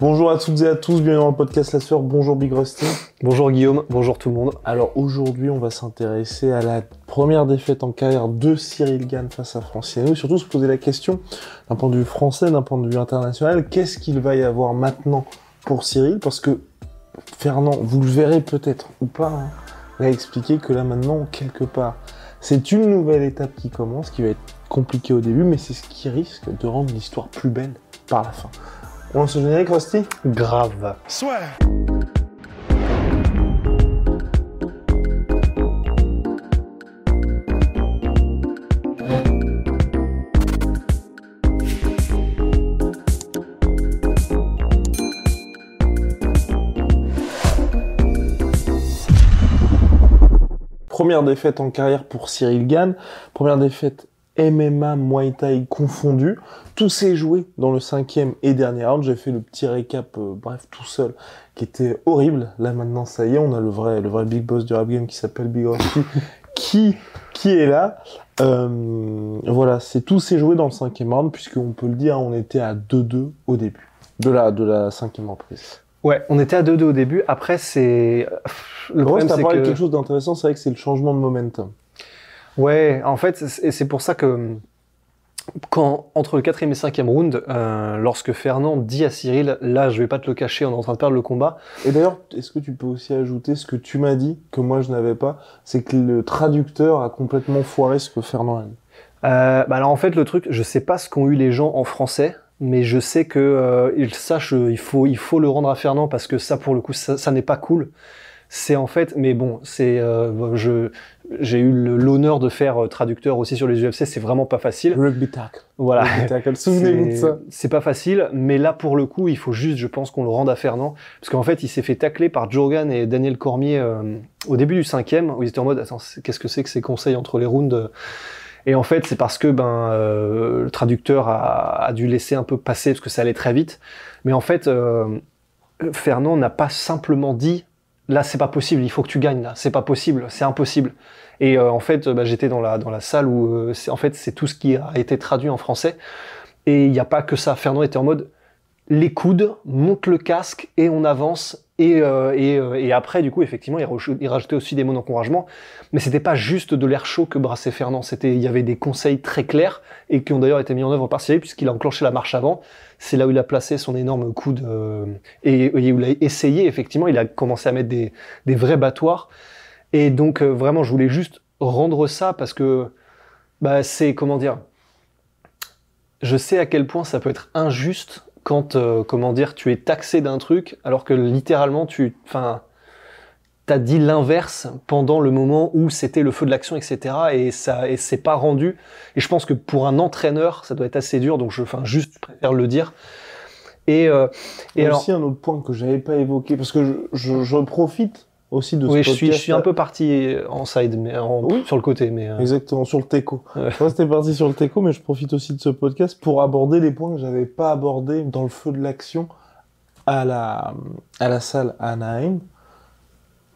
Bonjour à toutes et à tous, bienvenue dans le podcast La Sœur. Bonjour Big Rusty. Bonjour Guillaume, bonjour tout le monde. Alors aujourd'hui, on va s'intéresser à la première défaite en carrière de Cyril Gann face à Franciano. Et surtout se poser la question, d'un point de vue français, d'un point de vue international, qu'est-ce qu'il va y avoir maintenant pour Cyril? Parce que Fernand, vous le verrez peut-être ou pas, hein, va expliquer que là maintenant, quelque part, c'est une nouvelle étape qui commence, qui va être compliquée au début, mais c'est ce qui risque de rendre l'histoire plus belle par la fin. On le générique, Rusty Grave. Première défaite en carrière pour Cyril Gann. Première défaite MMA, Muay Thai confondu. Tout s'est joué dans le cinquième et dernier round. J'ai fait le petit récap, euh, bref, tout seul, qui était horrible. Là maintenant, ça y est, on a le vrai, le vrai big boss du rap game qui s'appelle Big Rusty, qui, qui est là? Euh, voilà, c'est tout s'est joué dans le cinquième round, puisqu'on peut le dire, on était à 2-2 au début de la, de la cinquième reprise. Ouais, on était à 2-2 au début. Après, c'est. Le Le problème, c'est parlé de que. quelque chose d'intéressant, c'est vrai que c'est le changement de momentum. Ouais, en fait, c'est et c'est pour ça que. Quand, entre le quatrième et cinquième round, euh, lorsque Fernand dit à Cyril, là, je vais pas te le cacher, on est en train de perdre le combat. Et d'ailleurs, est-ce que tu peux aussi ajouter ce que tu m'as dit, que moi je n'avais pas, c'est que le traducteur a complètement foiré ce que Fernand a dit. Euh, bah alors en fait, le truc, je sais pas ce qu'ont eu les gens en français, mais je sais que euh, ils sachent, euh, il faut, il faut le rendre à Fernand parce que ça, pour le coup, ça, ça n'est pas cool. C'est en fait, mais bon, c'est, euh, je, j'ai eu l'honneur de faire euh, traducteur aussi sur les UFC, c'est vraiment pas facile. Rugby tackle. Voilà. Souvenez-vous de ça. C'est pas facile, mais là pour le coup, il faut juste, je pense, qu'on le rende à Fernand, parce qu'en fait, il s'est fait tacler par Jorgan et Daniel Cormier euh, au début du cinquième, où ils étaient en mode, attends, qu'est-ce que c'est que ces conseils entre les rounds? Et en fait, c'est parce que ben euh, le traducteur a, a dû laisser un peu passer parce que ça allait très vite. Mais en fait, euh, Fernand n'a pas simplement dit, là c'est pas possible, il faut que tu gagnes là, c'est pas possible, c'est impossible. Et euh, en fait, bah, j'étais dans la dans la salle où euh, en fait c'est tout ce qui a été traduit en français. Et il n'y a pas que ça. Fernand était en mode les coudes, monte le casque et on avance. Et, euh, euh, et après, du coup, effectivement, il, raj- il rajoutait aussi des mots d'encouragement. Mais c'était pas juste de l'air chaud que brassait Fernand. C'était, il y avait des conseils très clairs et qui ont d'ailleurs été mis en œuvre par Cyril puisqu'il a enclenché la marche avant. C'est là où il a placé son énorme coude euh, et, et où il a essayé. Effectivement, il a commencé à mettre des, des vrais battoirs. Et donc, vraiment, je voulais juste rendre ça parce que bah, c'est comment dire je sais à quel point ça peut être injuste quand, euh, comment dire, tu es taxé d'un truc alors que littéralement tu, enfin, t'as dit l'inverse pendant le moment où c'était le feu de l'action, etc. Et ça, et c'est pas rendu. Et je pense que pour un entraîneur, ça doit être assez dur. Donc je, enfin, juste, je préfère le dire. Et, euh, Et alors, aussi un autre point que j'avais pas évoqué, parce que je, je, je profite aussi de ce oui, je suis, je suis un peu parti en side, mais en, Oui. sur le côté, mais. euh, Exactement, sur le teco. Ouais. Moi, c'était parti sur le teco, mais je profite aussi de ce podcast pour aborder les points que j'avais pas abordés dans le feu de l'action à la, à la salle Anaheim.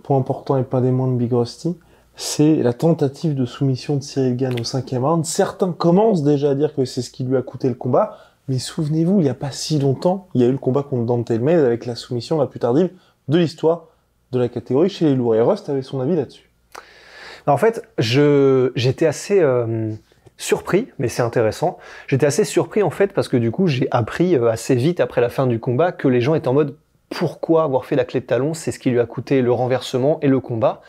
Point important et pas des moindres de Big Rusty, c'est la tentative de soumission de Cyril Gann au cinquième round. Certains commencent déjà à dire que c'est ce qui lui a coûté le combat, mais souvenez-vous, il y a pas si longtemps, il y a eu le combat contre Dante May avec la soumission la plus tardive de l'histoire de la catégorie chez les lourds. Et avait son avis là-dessus. En fait, j'étais assez euh, surpris, mais c'est intéressant. J'étais assez surpris en fait parce que du coup, j'ai appris euh, assez vite après la fin du combat que les gens étaient en mode pourquoi avoir fait la clé de talon, c'est ce qui lui a coûté le renversement et le combat.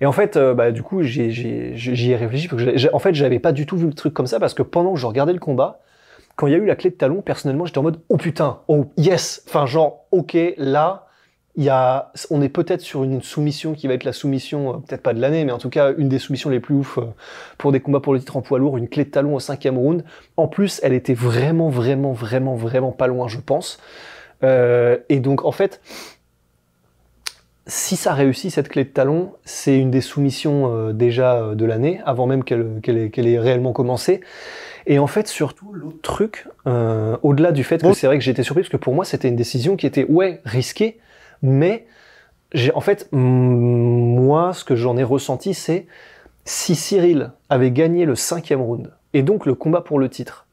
Et en fait, euh, bah, du coup, j'y ai réfléchi. parce que en fait, j'avais pas du tout vu le truc comme ça parce que pendant que je regardais le combat, quand il y a eu la clé de talon, personnellement, j'étais en mode oh putain, oh yes, enfin genre ok, là, il y a, on est peut-être sur une soumission qui va être la soumission, euh, peut-être pas de l'année, mais en tout cas une des soumissions les plus ouf euh, pour des combats pour le titre en poids lourd, une clé de talon au cinquième round. En plus, elle était vraiment, vraiment, vraiment, vraiment pas loin, je pense. Euh, et donc, en fait, si ça réussit cette clé de talon, c'est une des soumissions euh, déjà de l'année, avant même qu'elle ait, réellement commencé. Et en fait, surtout, l'autre truc, euh, au-delà du fait que c'est vrai que j'étais surpris, parce que pour moi, c'était une décision qui était, ouais, risquée, mais j'ai, en fait, moi, ce que j'en ai ressenti, c'est si Cyril avait gagné le cinquième round, et donc le combat pour le titre,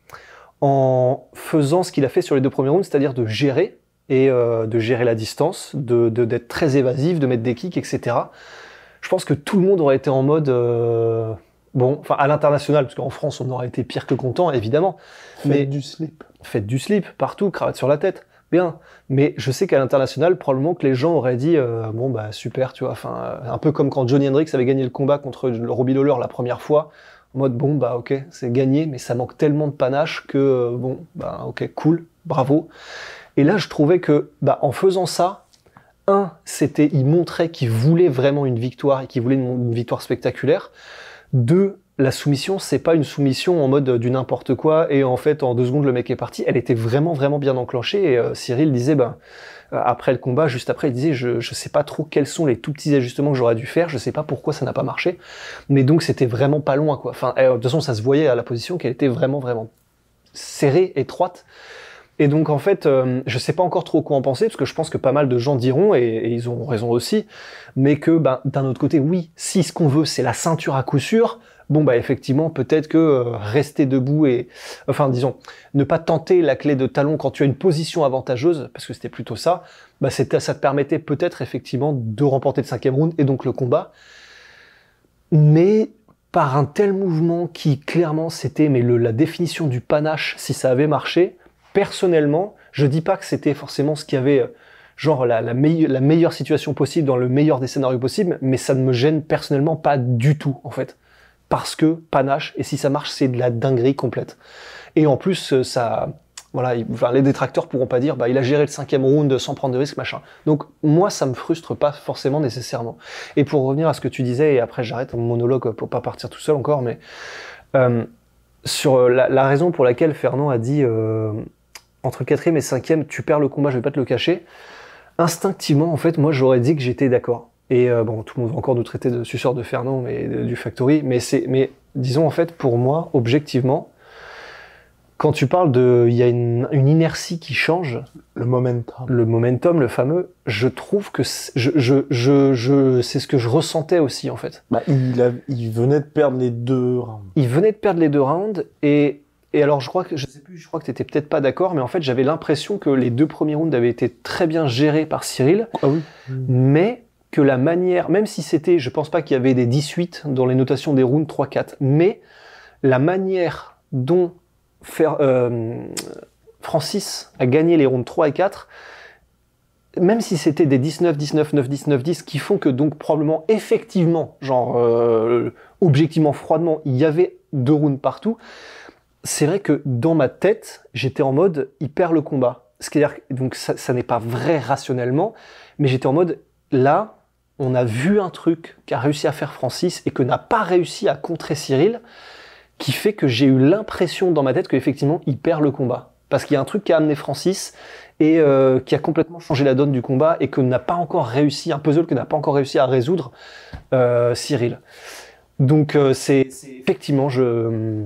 en faisant ce qu'il a fait sur les deux premiers rounds, c'est-à-dire de gérer, et euh, de gérer la distance, de d'être très évasif, de mettre des kicks, etc. Je pense que tout le monde aurait été en mode euh, bon, enfin à l'international, parce qu'en France on aurait été pire que content, évidemment. Faites mais du slip. Faites du slip partout, cravate sur la tête, bien. Mais je sais qu'à l'international, probablement que les gens auraient dit euh, bon bah super, tu vois. Enfin, un peu comme quand Johnny Hendricks avait gagné le combat contre Robbie Lawler la première fois. En mode bon bah ok, c'est gagné, mais ça manque tellement de panache que bon bah ok cool, bravo. Et là, je trouvais que, bah, en faisant ça, un, c'était, il montrait qu'il voulait vraiment une victoire et qu'il voulait une, victoire spectaculaire. Deux, la soumission, c'est pas une soumission en mode du n'importe quoi et en fait en deux secondes le mec est parti. Elle était vraiment vraiment bien enclenchée et euh, Cyril disait ben après le combat, juste après, il disait je je sais pas trop quels sont les tout petits ajustements que j'aurais dû faire, je sais pas pourquoi ça n'a pas marché, mais donc c'était vraiment pas loin quoi. De toute façon ça se voyait à la position qu'elle était vraiment vraiment serrée, étroite. Et donc en fait, euh, je sais pas encore trop quoi en penser parce que je pense que pas mal de gens diront et, ils ont raison aussi, mais que ben, d'un autre côté, oui, si ce qu'on veut c'est la ceinture à coup sûr, bon bah effectivement peut-être que euh, rester debout et enfin disons ne pas tenter la clé de talon quand tu as une position avantageuse parce que c'était plutôt ça, bah ça te permettait peut-être effectivement de remporter le cinquième round et donc le combat, mais par un tel mouvement qui clairement c'était mais le, la définition du panache si ça avait marché personnellement, je dis pas que c'était forcément ce qui avait euh, genre la, la, la, meilleure situation possible dans le meilleur des scénarios possibles, mais ça ne me gêne personnellement pas du tout en fait, parce que panache et si ça marche, c'est de la dinguerie complète. Et en plus, euh, ça, voilà, les détracteurs pourront pas dire, bah il a géré le cinquième round sans prendre de risques, machin. Donc moi, ça me frustre pas forcément nécessairement. Et pour revenir à ce que tu disais, et après j'arrête mon monologue pour pas partir tout seul encore, mais euh, sur la, la, raison pour laquelle Fernand a dit euh, entre quatrième et cinquième, tu perds le combat, je vais pas te le cacher. Instinctivement, en fait, moi, j'aurais dit que j'étais d'accord. Et euh, bon, tout le monde va encore nous traiter de suceur de Fernand, mais du Factory. Mais c'est, mais disons en fait, pour moi, objectivement, quand tu parles de, il y a une, inertie qui change. Le momentum. Le momentum, le fameux. Je trouve que je, je, je, je c'est ce que je ressentais aussi en fait. Bah, il, a, il venait de perdre les deux rounds. Il venait de perdre les deux rounds et et alors, je crois que, je sais plus, je crois que t'étais peut-être pas d'accord, mais en fait, j'avais l'impression que les deux premiers rounds avaient été très bien gérés par Cyril. Ah oui. Mais que la manière, même si c'était, je pense pas qu'il y avait des 18 dans les notations des rounds 3-4, mais la manière dont euh, Francis a gagné les rounds 3 et 4, même si c'était des 19, 19, 9, 19, 10, qui font que donc probablement effectivement, genre euh, objectivement froidement, il y avait deux rounds partout, c'est vrai que dans ma tête, j'étais en mode, il perd le combat. C'est-à-dire, donc ça n'est pas vrai rationnellement, mais j'étais en mode, là, on a vu un truc qu'a réussi à faire Francis et que n'a pas réussi à contrer Cyril, qui fait que j'ai eu l'impression dans ma tête qu'effectivement, il perd le combat. Parce qu'il y a un truc qui a amené Francis et euh, qui a complètement changé la donne du combat et que n'a pas encore réussi, un puzzle que n'a pas encore réussi à résoudre euh, Cyril. Donc euh, c'est effectivement, je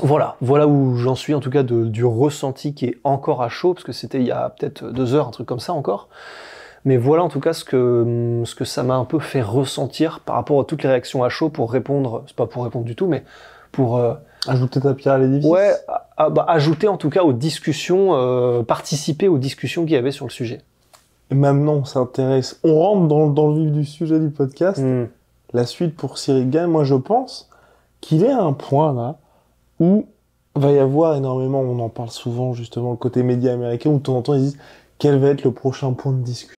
voilà, voilà où j'en suis en tout cas du ressenti qui est encore à chaud, parce que c'était il y a peut-être deux heures, un truc comme ça encore. Mais voilà en tout cas ce que, ce que ça m'a un peu fait ressentir par rapport à toutes les réactions à chaud pour répondre, c'est pas pour répondre du tout, mais pour... Euh, ajouter ta pierre à l'édifice Ouais, bah, ajouter en tout cas aux discussions, euh, participer aux discussions qu'il y avait sur le sujet. Et maintenant on s'intéresse, on rentre dans, dans, le vif du sujet du podcast. Hmm. La suite pour Cyril Gain, moi je pense qu'il est à un point là où va y avoir énormément, on en parle souvent justement, le côté média américain, où de temps en temps ils disent quel va être le prochain point de discussion?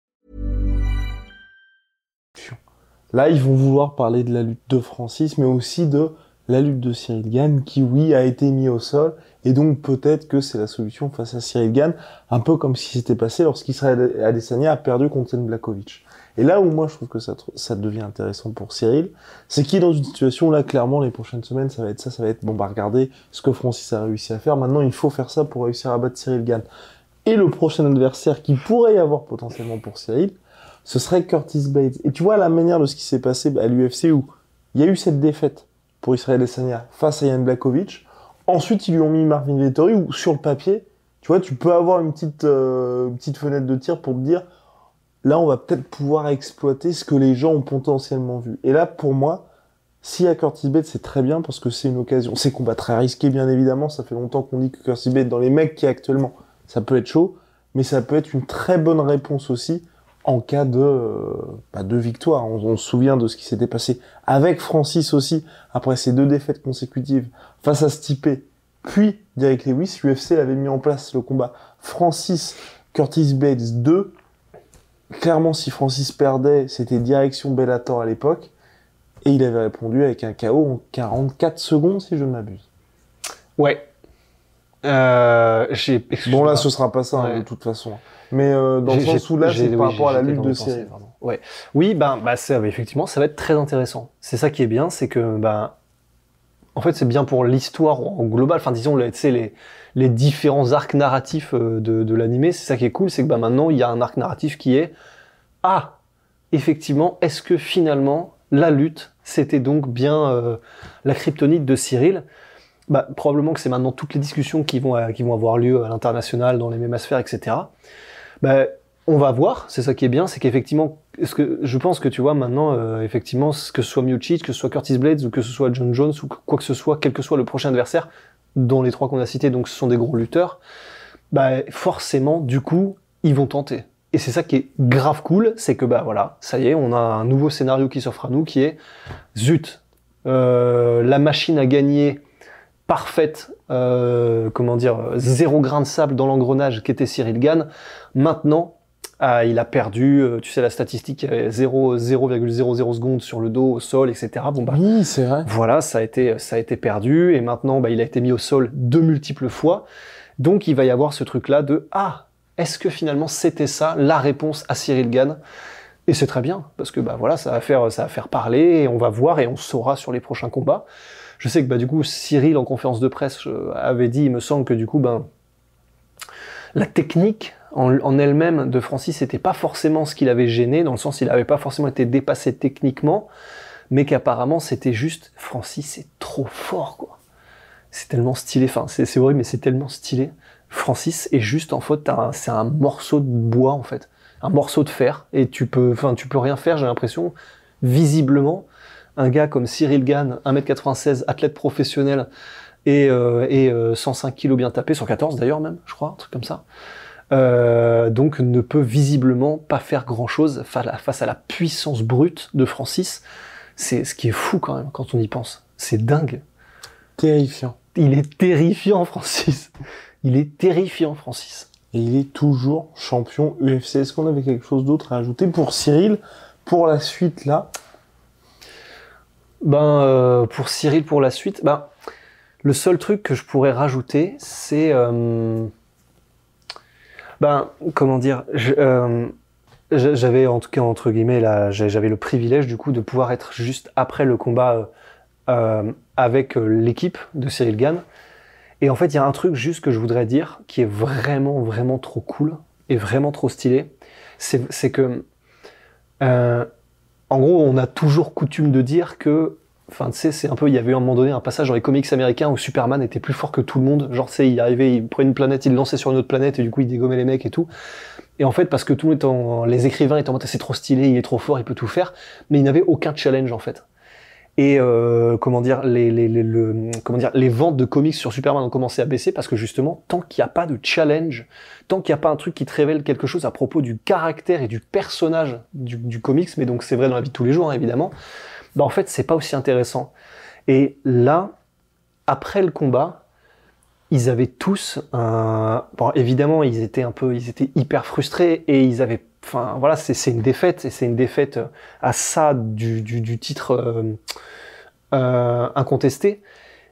Là, ils vont vouloir parler de la lutte de Francis, mais aussi de la lutte de Cyril Gann, qui, oui, a été mis au sol, et donc peut-être que c'est la solution face à Cyril Gann, un peu comme ce qui s'était passé lorsqu'Israël Adesanya a perdu contre Blakovic. Et là où moi je trouve que ça, devient intéressant pour Cyril, c'est qu'il est dans une situation là clairement les prochaines semaines ça va être ça, ça va être bon bah regardez ce que Francis a réussi à faire. Maintenant il faut faire ça pour réussir à battre Cyril Gann. Et le prochain adversaire qui pourrait y avoir potentiellement pour Cyril, ce serait Curtis Blades. Et tu vois la manière de ce qui s'est passé à l'UFC où il y a eu cette défaite pour Israël Adesanya face à Yann Blakovic. Ensuite ils lui ont mis Marvin Vettori où sur le papier, tu vois tu peux avoir une petite euh, petite fenêtre de tir pour te dire là, on va peut-être pouvoir exploiter ce que les gens ont potentiellement vu. Et là, pour moi, si à Curtis Bates, c'est très bien parce que c'est une occasion. C'est combat très risqué, bien évidemment. Ça fait longtemps qu'on dit que Curtis Bates, dans les mecs qui actuellement, ça peut être chaud, mais ça peut être une très bonne réponse aussi en cas de, euh, bah, de victoire. On, se souvient de ce qui s'était passé avec Francis aussi, après ces deux défaites consécutives face à Stipe, puis Derek Lewis. L'UFC avait mis en place le combat Francis Curtis Bates 2 clairement, si Francis perdait, c'était direction Bellator à l'époque. Et il avait répondu avec un KO en 44 secondes, si je ne m'abuse. Ouais. Euh, bon, là, ce sera pas ça, hein, de toute façon. Mais euh, dans le sens où là, c'est par rapport à la lutte de série. Ouais. Oui, ben, bah, ça, effectivement, ça va être très intéressant. C'est ça qui est bien, c'est que, ben, en fait, c'est bien pour l'histoire en global. Enfin, disons, les, les, les différents arcs narratifs euh, de, de l'animé. C'est ça qui est cool, c'est que bah, maintenant, il y a un arc narratif qui est Ah, effectivement, est-ce que finalement, la lutte, c'était donc bien euh, la kryptonite de Cyril? Bah, Probablement que c'est maintenant toutes les discussions qui vont, euh, qui vont avoir lieu à l'international, dans les mêmes sphères, etc. Bah, on va voir, c'est ça qui est bien, c'est qu'effectivement, ce que je pense que tu vois maintenant, euh, effectivement, que ce soit Miocic, que ce soit Curtis Blades ou que ce soit John Jones ou quoi que ce soit, quel que soit le prochain adversaire, dont les trois qu'on a cités, donc ce sont des gros lutteurs, bah forcément, du coup, ils vont tenter. Et c'est ça qui est grave cool, c'est que bah voilà, ça y est, on a un nouveau scénario qui s'offre à nous, qui est zut, euh, la machine à gagner parfaite, euh, comment dire, zéro grain de sable dans l'engrenage qu'était Cyril Gann. Maintenant, ah, il a perdu, euh, tu sais, la statistique, 0,00 secondes sur le dos, au sol, etc. Bon, bah, oui, c'est vrai. Voilà, ça a été, ça a été perdu, et maintenant, bah, il a été mis au sol de multiples fois. Donc, il va y avoir ce truc-là de, ah, est-ce que finalement c'était ça, la réponse à Cyril Gann? Et c'est très bien, parce que, bah, voilà, ça va faire, parler, et on va voir, et on saura sur les prochains combats. Je sais que, bah, du coup, Cyril, en conférence de presse, euh, avait dit, il me semble que, du coup, ben, la technique en, elle-même de Francis n'était pas forcément ce qu'il avait gêné, dans le sens il n'avait pas forcément été dépassé techniquement, mais qu'apparemment c'était juste Francis c'est trop fort quoi. C'est tellement stylé, enfin c'est horrible mais c'est tellement stylé. Francis est juste en fait c'est un morceau de bois en fait, un morceau de fer et tu peux enfin tu peux rien faire, j'ai l'impression visiblement un gars comme Cyril Gann, 1m96, athlète professionnel et, euh, et 105 euh, kg bien tapé, 114 d'ailleurs même, je crois, un truc comme ça. Euh, donc ne peut visiblement pas faire grand-chose face à la puissance brute de Francis. C'est ce qui est fou quand même quand on y pense. C'est dingue. Terrifiant. Il est terrifiant, Francis. Il est terrifiant, Francis. Et il est toujours champion UFC. Est-ce qu'on avait quelque chose d'autre à ajouter pour Cyril pour la suite là? Ben euh, pour Cyril pour la suite, ben le seul truc que je pourrais rajouter, c'est euh, ben, comment dire, euh, j'avais en tout cas entre guillemets j'avais le privilège du coup de pouvoir être juste après le combat avec l'équipe de Cyril Gann. Et en fait, il y a un truc juste que je voudrais dire qui est vraiment vraiment trop cool et vraiment trop stylé, c'est que euh, en gros, on a toujours coutume de dire que Enfin, tu sais, c'est un peu, il y avait un moment donné un passage dans les comics américains où Superman était plus fort que tout le monde. Genre, tu sais, il arrivait, il prenait une planète, il lançait sur une autre planète et du coup, il dégommait les mecs et tout. Et en fait, parce que tout le les écrivains étaient en mode, c'est trop stylé, il est trop fort, il peut tout faire. Mais il n'avait aucun challenge, en fait. Et euh, comment dire, les, les, les, le, comment dire, les ventes de comics sur Superman ont commencé à baisser parce que justement, tant qu'il n'y a pas de challenge, tant qu'il n'y a pas un truc qui te révèle quelque chose à propos du caractère et du personnage du, du comics, mais donc c'est vrai dans la vie de tous les jours hein, évidemment, bah en fait c'est pas aussi intéressant. Et là, après le combat, ils avaient tous un... Bon, évidemment, ils étaient un peu, ils étaient hyper frustrés et ils avaient, enfin voilà, c'est une défaite et c'est une défaite à ça du, titre euh, euh, incontesté,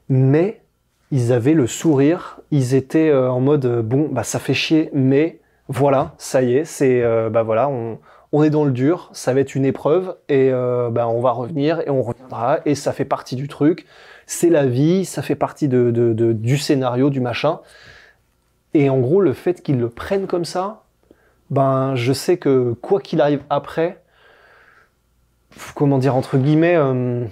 mais ils avaient le sourire, ils étaient euh, en mode bon, bah ça fait chier, mais voilà, ça y est, c'est euh, bah voilà, on, est dans le dur, ça va être une épreuve et euh, bah, on va revenir et on reviendra et ça fait partie du truc. C'est la vie, ça fait partie de, du scénario, du machin. Et en gros, le fait qu'ils le prennent comme ça, ben, je sais que quoi qu'il arrive après, comment dire, entre guillemets, euh,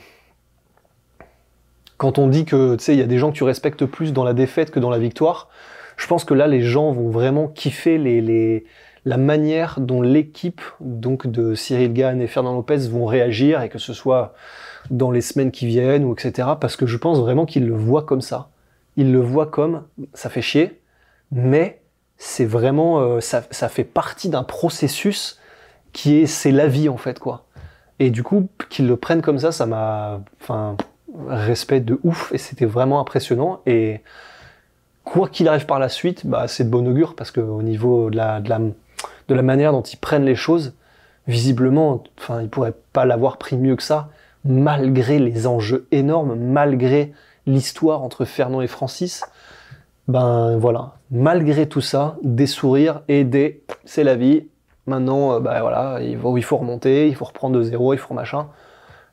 quand on dit que, tu sais, il y a des gens que tu respectes plus dans la défaite que dans la victoire, je pense que là, les gens vont vraiment kiffer les, les, la manière dont l'équipe, donc de Cyril Gann et Fernand Lopez vont réagir et que ce soit dans les semaines qui viennent ou etc. Parce que je pense vraiment qu'ils le voient comme ça. Ils le voient comme ça fait chier, mais c'est vraiment euh, ça, fait partie d'un processus qui est c'est la vie en fait quoi. Et du coup qu'ils le prennent comme ça, ça m'a enfin respect de ouf et c'était vraiment impressionnant. Et quoi qu'il arrive par la suite, bah c'est de bon augure parce que au niveau de la manière dont ils prennent les choses, visiblement, enfin ils pourraient pas l'avoir pris mieux que ça malgré les enjeux énormes, malgré l'histoire entre Fernand et Francis, ben voilà, malgré tout ça, des sourires et des c'est la vie. Maintenant, ben voilà, il faut, remonter, il faut reprendre de zéro, il faut machin.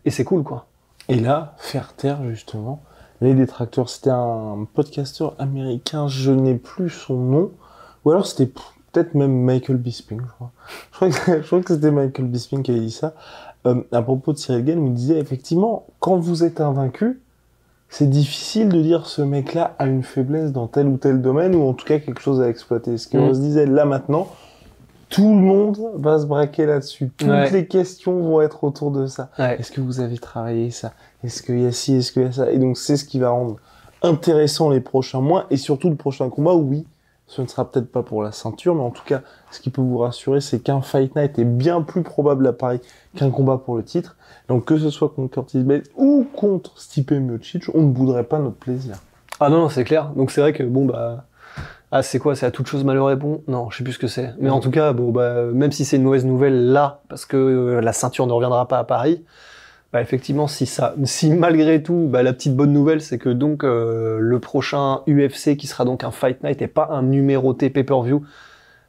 Et c'est cool, quoi. Et là, faire taire, justement, les détracteurs, c'était un podcasteur américain, je n'ai plus son nom, ou alors c'était peut-être même Michael Bisping, je crois. Je crois que, c'était Michael Bisping qui avait dit ça euh, à propos de Cyril Gann, il disait effectivement, quand vous êtes invaincu, c'est difficile de dire ce mec-là a une faiblesse dans tel ou tel domaine, ou en tout cas quelque chose à exploiter. Ce qu'on Mm. se disait là maintenant, tout le monde va se braquer là-dessus. Toutes Ouais. les questions vont être autour de ça. Ouais. Est-ce que vous avez travaillé ça? Est-ce qu'il y a ci? Est-ce qu'il y a ça? Et donc c'est ce qui va rendre intéressant les prochains mois et surtout le prochain combat. où Oui, ce ne sera peut-être pas pour la ceinture, mais en tout cas, ce qui peut vous rassurer, c'est qu'un Fight Night est bien plus probable à Paris qu'un combat pour le titre. Donc que ce soit contre Curtis Blades ou contre Stipe Miocic, on ne bouderait pas notre plaisir. Ah non, non, c'est clair. Donc c'est vrai que bon bah ah c'est quoi? C'est à toute chose malheur est bon Non, je sais plus ce que c'est. Mais en tout cas, bon bah même si c'est une mauvaise nouvelle là, parce que euh, la ceinture ne reviendra pas à Paris. Bah effectivement, si ça, si malgré tout, bah, la petite bonne nouvelle, c'est que donc euh, le prochain UFC qui sera donc un Fight Night et pas un numéroté pay-per-view,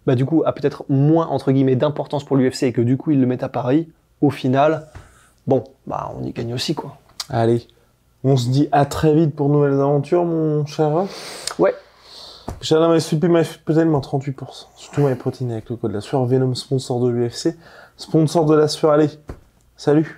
bah du coup a peut-être moins entre guillemets d'importance pour l'UFC et que du coup ils le mettent à Paris. Au final, bon, bah on y gagne aussi quoi. Allez, on se dit à très vite pour de nouvelles aventures, mon cher. Ouais. Cher homme, SUP m'a fait tellement 38%. Surtout my protéines avec le code la sueur Venom, sponsor de l'UFC. Sponsor de la sueur, allez. Salut.